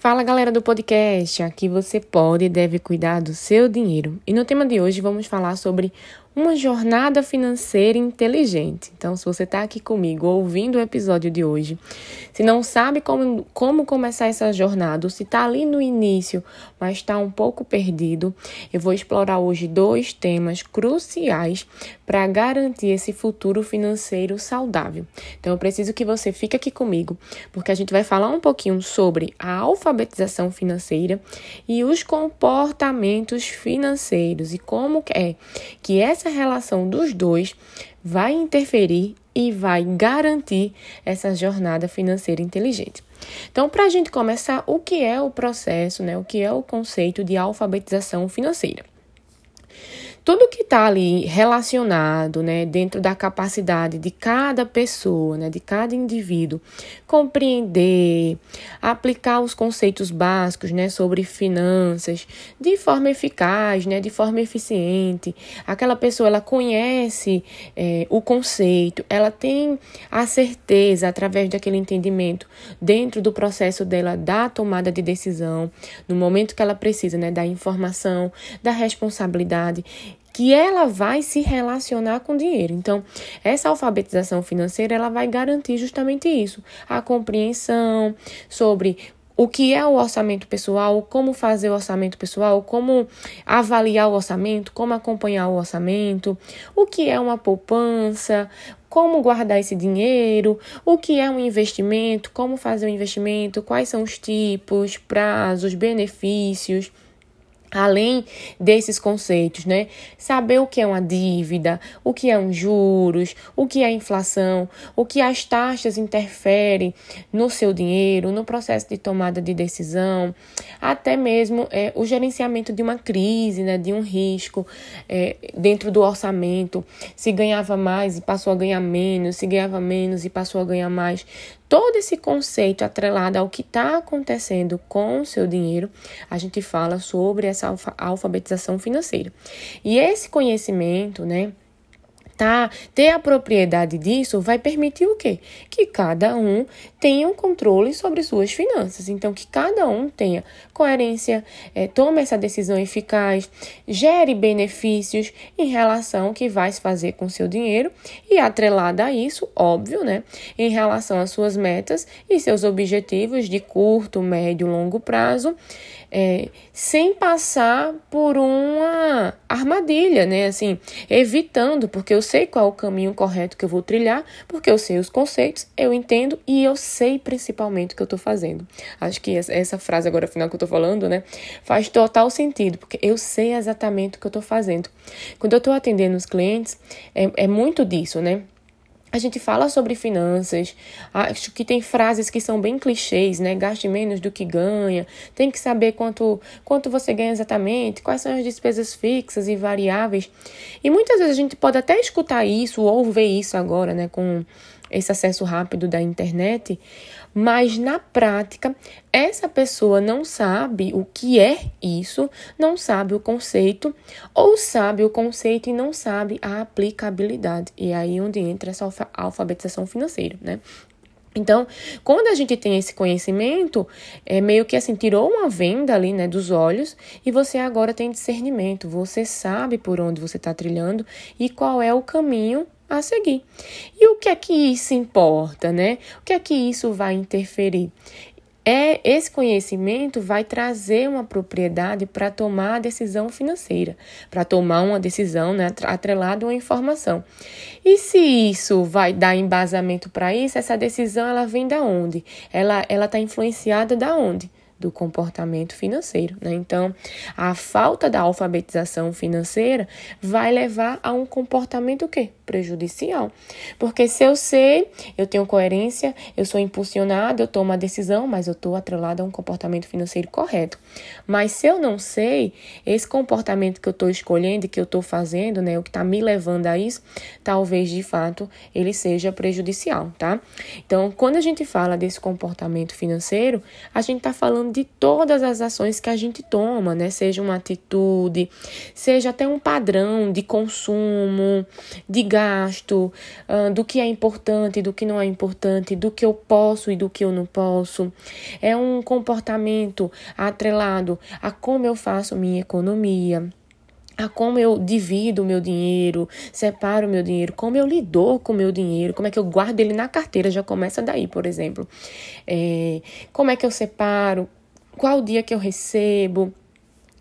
Fala galera do podcast, aqui você pode e deve cuidar do seu dinheiro. E no tema de hoje vamos falar sobre uma jornada financeira inteligente. Então, se você está aqui comigo ouvindo o episódio de hoje, se não sabe como, como começar essa jornada, ou se está ali no início, mas está um pouco perdido, eu vou explorar hoje dois temas cruciais para garantir esse futuro financeiro saudável. Então, eu preciso que você fique aqui comigo, porque a gente vai falar um pouquinho sobre a alfabetização financeira e os comportamentos financeiros e como é que essa essa relação dos dois vai interferir e vai garantir essa jornada financeira inteligente. Então, para a gente começar, o que é o processo, né? O que é o conceito de alfabetização financeira? Tudo que está ali relacionado, né, dentro da capacidade de cada pessoa, né, de cada indivíduo, compreender, aplicar os conceitos básicos, né, sobre finanças de forma eficaz, né, de forma eficiente. Aquela pessoa ela conhece é, o conceito, ela tem a certeza através daquele entendimento dentro do processo dela da tomada de decisão, no momento que ela precisa, né, da informação, da responsabilidade que ela vai se relacionar com dinheiro. Então, essa alfabetização financeira ela vai garantir justamente isso, a compreensão sobre o que é o orçamento pessoal, como fazer o orçamento pessoal, como avaliar o orçamento, como acompanhar o orçamento, o que é uma poupança, como guardar esse dinheiro, o que é um investimento, como fazer o um investimento, quais são os tipos, prazos, benefícios além desses conceitos, né? Saber o que é uma dívida, o que é um juros, o que é inflação, o que as taxas interferem no seu dinheiro, no processo de tomada de decisão, até mesmo é, o gerenciamento de uma crise, né? De um risco é, dentro do orçamento, se ganhava mais e passou a ganhar menos, se ganhava menos e passou a ganhar mais todo esse conceito atrelado ao que está acontecendo com o seu dinheiro, a gente fala sobre essa alfabetização financeira. E esse conhecimento, né? tá, ter a propriedade disso vai permitir o quê? Que cada um tenha um controle sobre suas finanças. Então, que cada um tenha coerência, é, tome essa decisão eficaz, gere benefícios em relação ao que vai se fazer com seu dinheiro e atrelada a isso, óbvio, né? Em relação às suas metas e seus objetivos de curto, médio, longo prazo é, sem passar por uma armadilha, né? Assim, evitando, porque eu sei qual é o caminho correto que eu vou trilhar, porque eu sei os conceitos, eu entendo e eu sei principalmente o que eu estou fazendo. Acho que essa frase agora final que eu estou falando, né, faz total sentido, porque eu sei exatamente o que eu estou fazendo. Quando eu estou atendendo os clientes, é, é muito disso, né? A gente fala sobre finanças, acho que tem frases que são bem clichês, né? Gaste menos do que ganha, tem que saber quanto, quanto você ganha exatamente, quais são as despesas fixas e variáveis. E muitas vezes a gente pode até escutar isso ou ver isso agora, né? Com esse acesso rápido da internet, mas na prática essa pessoa não sabe o que é isso, não sabe o conceito, ou sabe o conceito e não sabe a aplicabilidade. E aí onde entra essa alfabetização financeira, né? Então, quando a gente tem esse conhecimento, é meio que assim, tirou uma venda ali, né, dos olhos e você agora tem discernimento, você sabe por onde você está trilhando e qual é o caminho a seguir. E o que é que isso importa, né? O que é que isso vai interferir? É esse conhecimento vai trazer uma propriedade para tomar a decisão financeira, para tomar uma decisão né, atrelada a uma informação. E se isso vai dar embasamento para isso, essa decisão ela vem da onde? Ela ela está influenciada da onde? Do comportamento financeiro. Né? Então, a falta da alfabetização financeira vai levar a um comportamento o quê? Prejudicial. Porque se eu sei, eu tenho coerência, eu sou impulsionado, eu tomo a decisão, mas eu estou atrelado a um comportamento financeiro correto. Mas se eu não sei, esse comportamento que eu estou escolhendo e que eu estou fazendo, né, o que está me levando a isso, talvez de fato ele seja prejudicial, tá? Então, quando a gente fala desse comportamento financeiro, a gente está falando de todas as ações que a gente toma, né? Seja uma atitude, seja até um padrão de consumo, de gasto, uh, do que é importante, do que não é importante, do que eu posso e do que eu não posso. É um comportamento atrelado a como eu faço minha economia a como eu divido o meu dinheiro, separo o meu dinheiro, como eu lido com o meu dinheiro, como é que eu guardo ele na carteira, já começa daí, por exemplo. É, como é que eu separo, qual dia que eu recebo,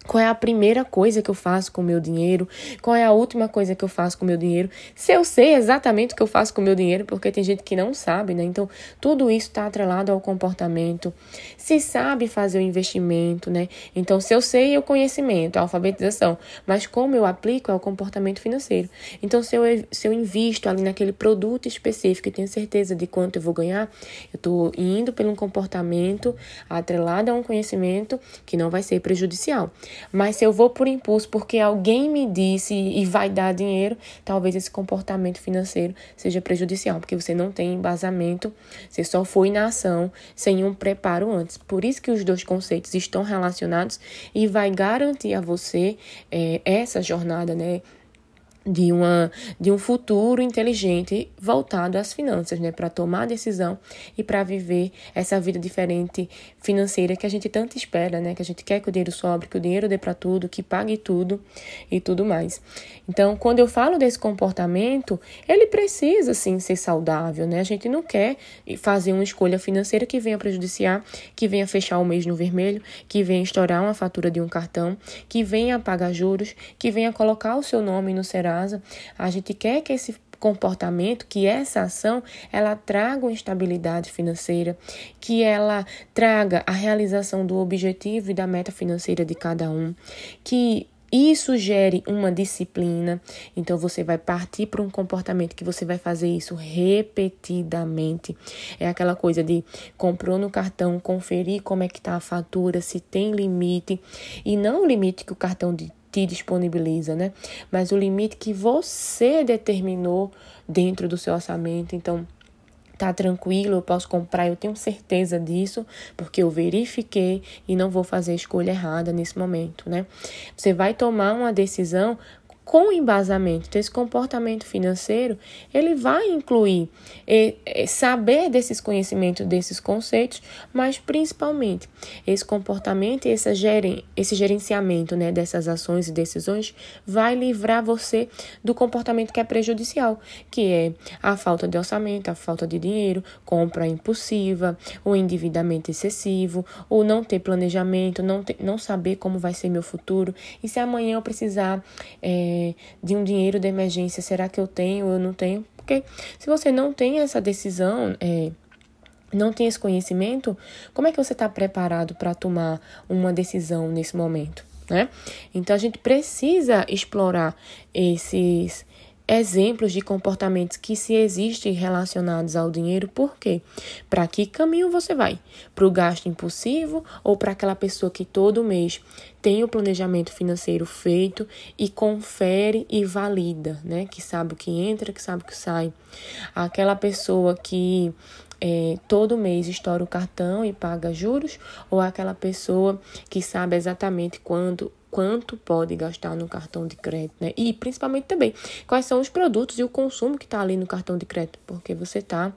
qual é a primeira coisa que eu faço com o meu dinheiro? Qual é a última coisa que eu faço com o meu dinheiro? Se eu sei exatamente o que eu faço com o meu dinheiro, porque tem gente que não sabe, né? Então, tudo isso está atrelado ao comportamento. Se sabe fazer o investimento, né? Então, se eu sei é o conhecimento, a alfabetização, mas como eu aplico é o comportamento financeiro. Então, se eu, se eu invisto ali naquele produto específico e tenho certeza de quanto eu vou ganhar, eu estou indo pelo um comportamento atrelado a um conhecimento que não vai ser prejudicial. Mas se eu vou por impulso porque alguém me disse e vai dar dinheiro, talvez esse comportamento financeiro seja prejudicial, porque você não tem embasamento, você só foi na ação sem um preparo antes. Por isso que os dois conceitos estão relacionados e vai garantir a você é, essa jornada, né? De, uma, de um futuro inteligente voltado às finanças, né? Para tomar decisão e para viver essa vida diferente financeira que a gente tanto espera, né? Que a gente quer que o dinheiro sobre, que o dinheiro dê para tudo, que pague tudo e tudo mais. Então, quando eu falo desse comportamento, ele precisa sim ser saudável, né? A gente não quer fazer uma escolha financeira que venha prejudiciar, que venha fechar o mês no vermelho, que venha estourar uma fatura de um cartão, que venha pagar juros, que venha colocar o seu nome no Serasa casa, a gente quer que esse comportamento, que essa ação ela traga uma estabilidade financeira, que ela traga a realização do objetivo e da meta financeira de cada um, que isso gere uma disciplina, então você vai partir para um comportamento que você vai fazer isso repetidamente. É aquela coisa de comprou no cartão, conferir como é que está a fatura, se tem limite, e não o limite que o cartão te disponibiliza, né? Mas o limite que você determinou dentro do seu orçamento. Então, tá tranquilo, eu posso comprar, eu tenho certeza disso, porque eu verifiquei e não vou fazer escolha errada nesse momento, né? Você vai tomar uma decisão com embasamento. Então, esse comportamento financeiro, ele vai incluir é, é, saber desses conhecimentos, desses conceitos, mas principalmente esse comportamento e esse, geren, esse gerenciamento né, dessas ações e decisões vai livrar você do comportamento que é prejudicial, que é a falta de orçamento, a falta de dinheiro, compra impulsiva, o endividamento excessivo, o não ter planejamento, não, ter, não saber como vai ser meu futuro, e se amanhã eu precisar. É, de um dinheiro de emergência, será que eu tenho ou eu não tenho? Porque se você não tem essa decisão, é, não tem esse conhecimento, como é que você está preparado para tomar uma decisão nesse momento? Né? Então a gente precisa explorar esses exemplos de comportamentos que se existem relacionados ao dinheiro, por quê? Para que caminho você vai? Para o gasto impulsivo ou para aquela pessoa que todo mês tem o planejamento financeiro feito e confere e valida, né? Que sabe o que entra, que sabe o que sai. Aquela pessoa que é, todo mês estoura o cartão e paga juros, ou aquela pessoa que sabe exatamente quando quanto pode gastar no cartão de crédito, né? E principalmente também quais são os produtos e o consumo que está ali no cartão de crédito, porque você está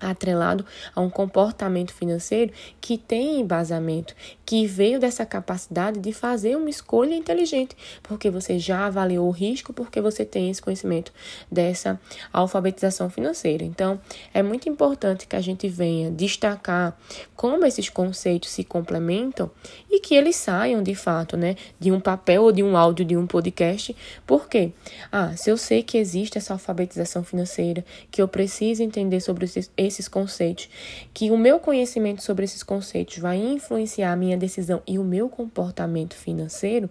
atrelado a um comportamento financeiro que tem embasamento, que veio dessa capacidade de fazer uma escolha inteligente, porque você já avaliou o risco, porque você tem esse conhecimento dessa alfabetização financeira. Então, é muito importante que a gente venha destacar como esses conceitos se complementam e que eles saiam de fato, né, de um papel ou de um áudio de um podcast. Por quê? Ah, se eu sei que existe essa alfabetização financeira, que eu preciso entender sobre esses conceitos, que o meu conhecimento sobre esses conceitos vai influenciar a minha decisão e o meu comportamento financeiro,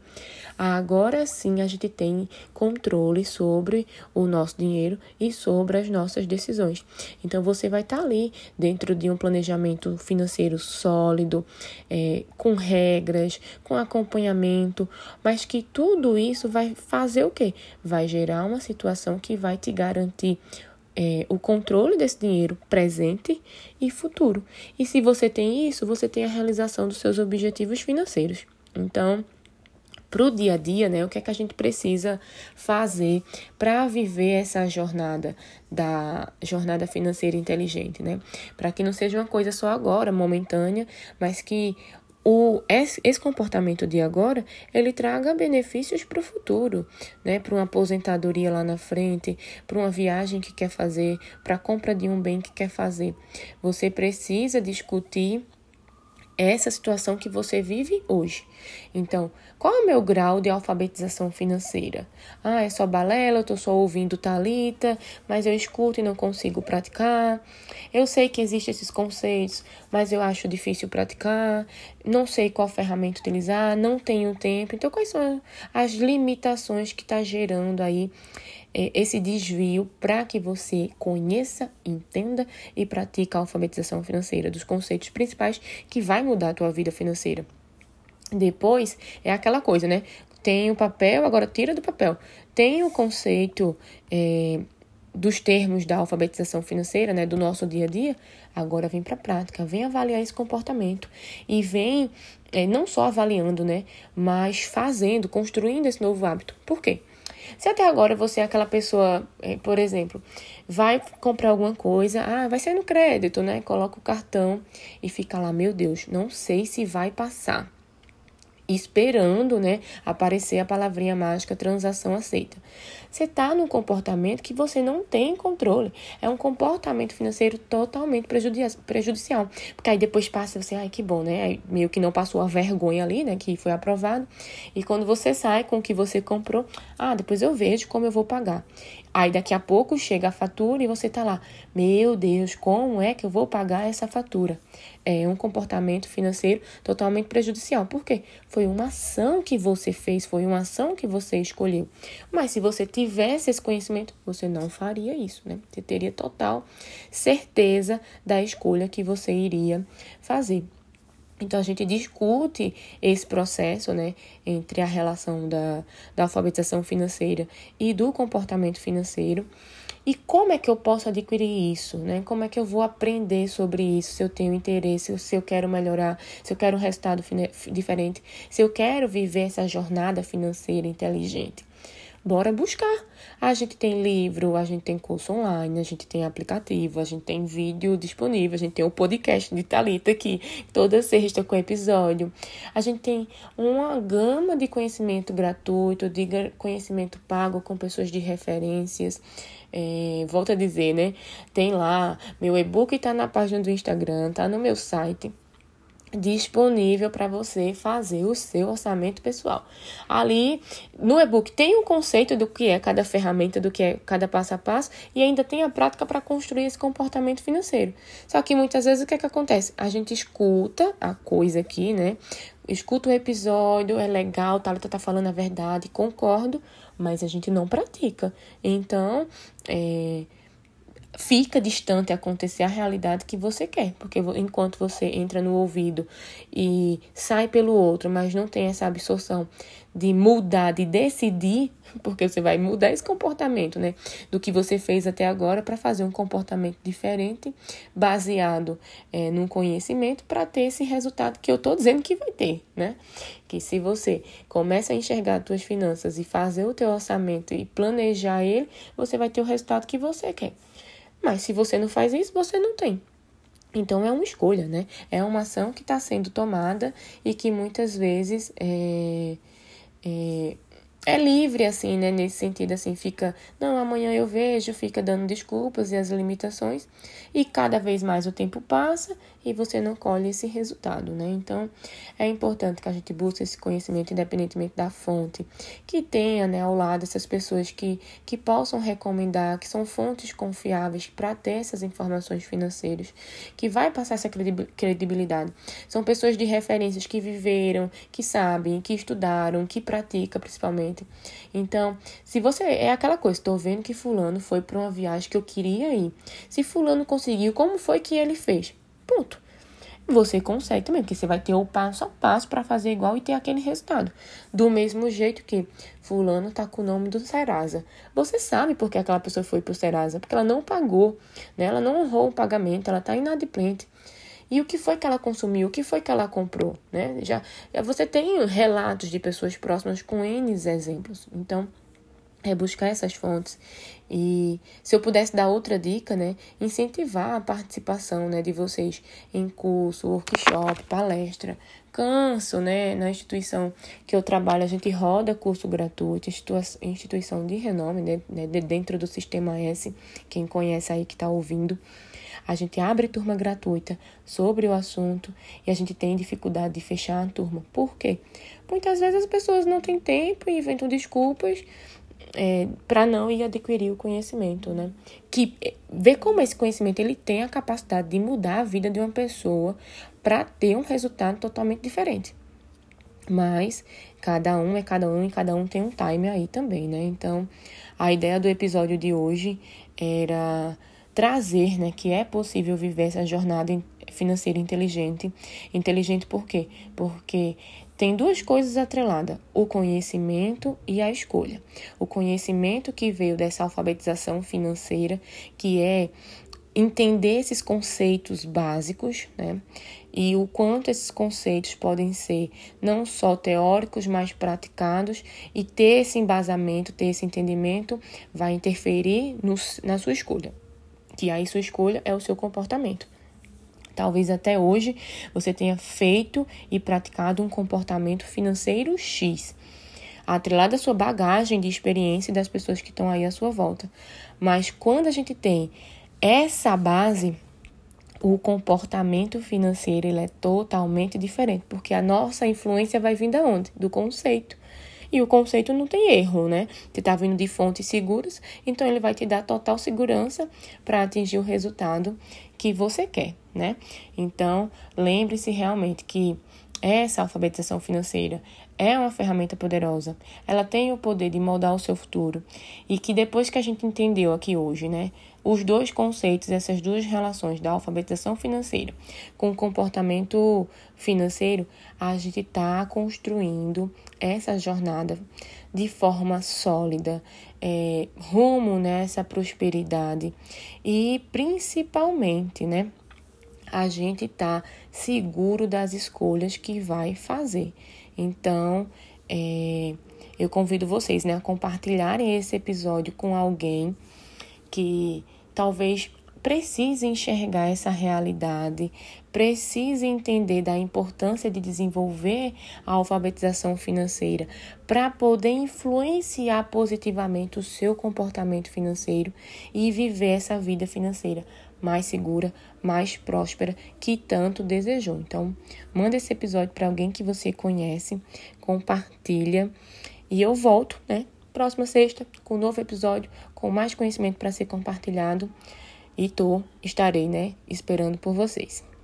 agora sim a gente tem controle sobre o nosso dinheiro e sobre as nossas decisões. Então você vai estar ali dentro de um planejamento financeiro sólido, é, com regras, com acompanhamento, mas que tudo isso vai fazer o quê? Vai gerar uma situação que vai te garantir é, o controle desse dinheiro presente e futuro. E se você tem isso, você tem a realização dos seus objetivos financeiros. Então, para o dia a dia, né? O que é que a gente precisa fazer para viver essa jornada da jornada financeira inteligente, né? Para que não seja uma coisa só agora, momentânea, mas que o, esse comportamento de agora ele traga benefícios para o futuro, né? Para uma aposentadoria lá na frente, para uma viagem que quer fazer, para a compra de um bem que quer fazer. Você precisa discutir essa situação que você vive hoje. Então, qual é o meu grau de alfabetização financeira? Ah, é só balela, eu tô só ouvindo talita, mas eu escuto e não consigo praticar. Eu sei que existem esses conceitos, mas eu acho difícil praticar. Não sei qual ferramenta utilizar, não tenho tempo. Então, quais são as limitações que está gerando aí é, esse desvio para que você conheça, entenda e pratique a alfabetização financeira dos conceitos principais que vai mudar a tua vida financeira. Depois é aquela coisa, né? Tem o papel, agora tira do papel. Tem o conceito é, dos termos da alfabetização financeira, né, do nosso dia a dia, agora vem para a prática, vem avaliar esse comportamento e vem é, não só avaliando, né, mas fazendo, construindo esse novo hábito. Por quê? Se até agora você é aquela pessoa, é, por exemplo, vai comprar alguma coisa, ah, vai ser no crédito, né? Coloca o cartão e fica lá, meu Deus, não sei se vai passar esperando, né, aparecer a palavrinha mágica transação aceita. Você está num comportamento que você não tem controle. É um comportamento financeiro totalmente prejudicial. Porque aí depois passa você, ai que bom, né? Aí meio que não passou a vergonha ali, né, que foi aprovado. E quando você sai com o que você comprou, ah, depois eu vejo como eu vou pagar. Aí daqui a pouco chega a fatura e você tá lá, meu Deus, como é que eu vou pagar essa fatura? É um comportamento financeiro totalmente prejudicial. Por quê? Foi uma ação que você fez, foi uma ação que você escolheu. Mas se você tivesse esse conhecimento, você não faria isso, né? Você teria total certeza da escolha que você iria fazer. Então a gente discute esse processo, né, entre a relação da, da alfabetização financeira e do comportamento financeiro. E como é que eu posso adquirir isso, né? Como é que eu vou aprender sobre isso, se eu tenho interesse, se eu quero melhorar, se eu quero um resultado diferente, se eu quero viver essa jornada financeira inteligente bora buscar. A gente tem livro, a gente tem curso online, a gente tem aplicativo, a gente tem vídeo disponível, a gente tem o podcast de Talita aqui, toda sexta com episódio. A gente tem uma gama de conhecimento gratuito, de conhecimento pago com pessoas de referências. É, volto a dizer, né? Tem lá, meu e-book está na página do Instagram, tá no meu site disponível para você fazer o seu orçamento pessoal. Ali no e-book tem um conceito do que é cada ferramenta, do que é cada passo a passo e ainda tem a prática para construir esse comportamento financeiro. Só que muitas vezes o que é que acontece? A gente escuta a coisa aqui, né? Escuta o episódio, é legal, Thalita tá falando a verdade, concordo, mas a gente não pratica. Então, é, fica distante acontecer a realidade que você quer, porque enquanto você entra no ouvido e sai pelo outro, mas não tem essa absorção de mudar, de decidir, porque você vai mudar esse comportamento, né, do que você fez até agora para fazer um comportamento diferente, baseado é, num conhecimento, para ter esse resultado que eu estou dizendo que vai ter, né? Que se você começa a enxergar as suas finanças e fazer o teu orçamento e planejar ele, você vai ter o resultado que você quer. Mas se você não faz isso, você não tem. Então é uma escolha, né? É uma ação que está sendo tomada e que muitas vezes é, é, é livre, assim, né? Nesse sentido, assim, fica, não, amanhã eu vejo, fica dando desculpas e as limitações, e cada vez mais o tempo passa e você não colhe esse resultado, né? Então, é importante que a gente busque esse conhecimento independentemente da fonte, que tenha, né, ao lado essas pessoas que, que possam recomendar, que são fontes confiáveis para ter essas informações financeiras, que vai passar essa credibilidade. São pessoas de referências que viveram, que sabem, que estudaram, que praticam principalmente. Então, se você é aquela coisa, estou vendo que fulano foi para uma viagem que eu queria ir. Se fulano conseguiu, como foi que ele fez? Ponto. você consegue também, porque você vai ter o passo a passo para fazer igual e ter aquele resultado. Do mesmo jeito que fulano tá com o nome do Serasa. Você sabe por que aquela pessoa foi pro Serasa, porque ela não pagou, né? Ela não honrou o pagamento, ela tá inadimplente. E o que foi que ela consumiu? O que foi que ela comprou, né? Já você tem relatos de pessoas próximas com N exemplos. Então, é buscar essas fontes. E se eu pudesse dar outra dica, né, incentivar a participação, né, de vocês em curso, workshop, palestra. Canso, né, na instituição que eu trabalho, a gente roda curso gratuito, instituição de renome, né, né dentro do Sistema S, quem conhece aí que está ouvindo. A gente abre turma gratuita sobre o assunto e a gente tem dificuldade de fechar a turma. Por quê? Muitas vezes as pessoas não têm tempo e inventam desculpas é, para não ir adquirir o conhecimento, né? Que é, ver como esse conhecimento ele tem a capacidade de mudar a vida de uma pessoa para ter um resultado totalmente diferente. Mas cada um é cada um e cada um tem um time aí também, né? Então, a ideia do episódio de hoje era trazer, né, que é possível viver essa jornada financeira inteligente. Inteligente por quê? Porque tem duas coisas atreladas: o conhecimento e a escolha. O conhecimento que veio dessa alfabetização financeira, que é entender esses conceitos básicos, né? E o quanto esses conceitos podem ser não só teóricos, mas praticados, e ter esse embasamento, ter esse entendimento, vai interferir no, na sua escolha. Que aí sua escolha é o seu comportamento. Talvez até hoje você tenha feito e praticado um comportamento financeiro X, atrelado à sua bagagem de experiência das pessoas que estão aí à sua volta. Mas quando a gente tem essa base, o comportamento financeiro ele é totalmente diferente, porque a nossa influência vai vir da onde? Do conceito. E o conceito não tem erro, né? Você está vindo de fontes seguras, então ele vai te dar total segurança para atingir o resultado que você quer, né? Então, lembre-se realmente que essa alfabetização financeira é uma ferramenta poderosa. Ela tem o poder de moldar o seu futuro. E que depois que a gente entendeu aqui hoje, né, os dois conceitos, essas duas relações da alfabetização financeira com o comportamento financeiro, a gente está construindo essa jornada de forma sólida, é, rumo nessa prosperidade e principalmente, né? A gente tá seguro das escolhas que vai fazer. Então, é, eu convido vocês, né, a compartilharem esse episódio com alguém que talvez precisa enxergar essa realidade, precisa entender da importância de desenvolver a alfabetização financeira para poder influenciar positivamente o seu comportamento financeiro e viver essa vida financeira mais segura, mais próspera que tanto desejou. Então, manda esse episódio para alguém que você conhece, compartilha e eu volto, né? Próxima sexta com um novo episódio, com mais conhecimento para ser compartilhado. E tô, estarei, né, esperando por vocês.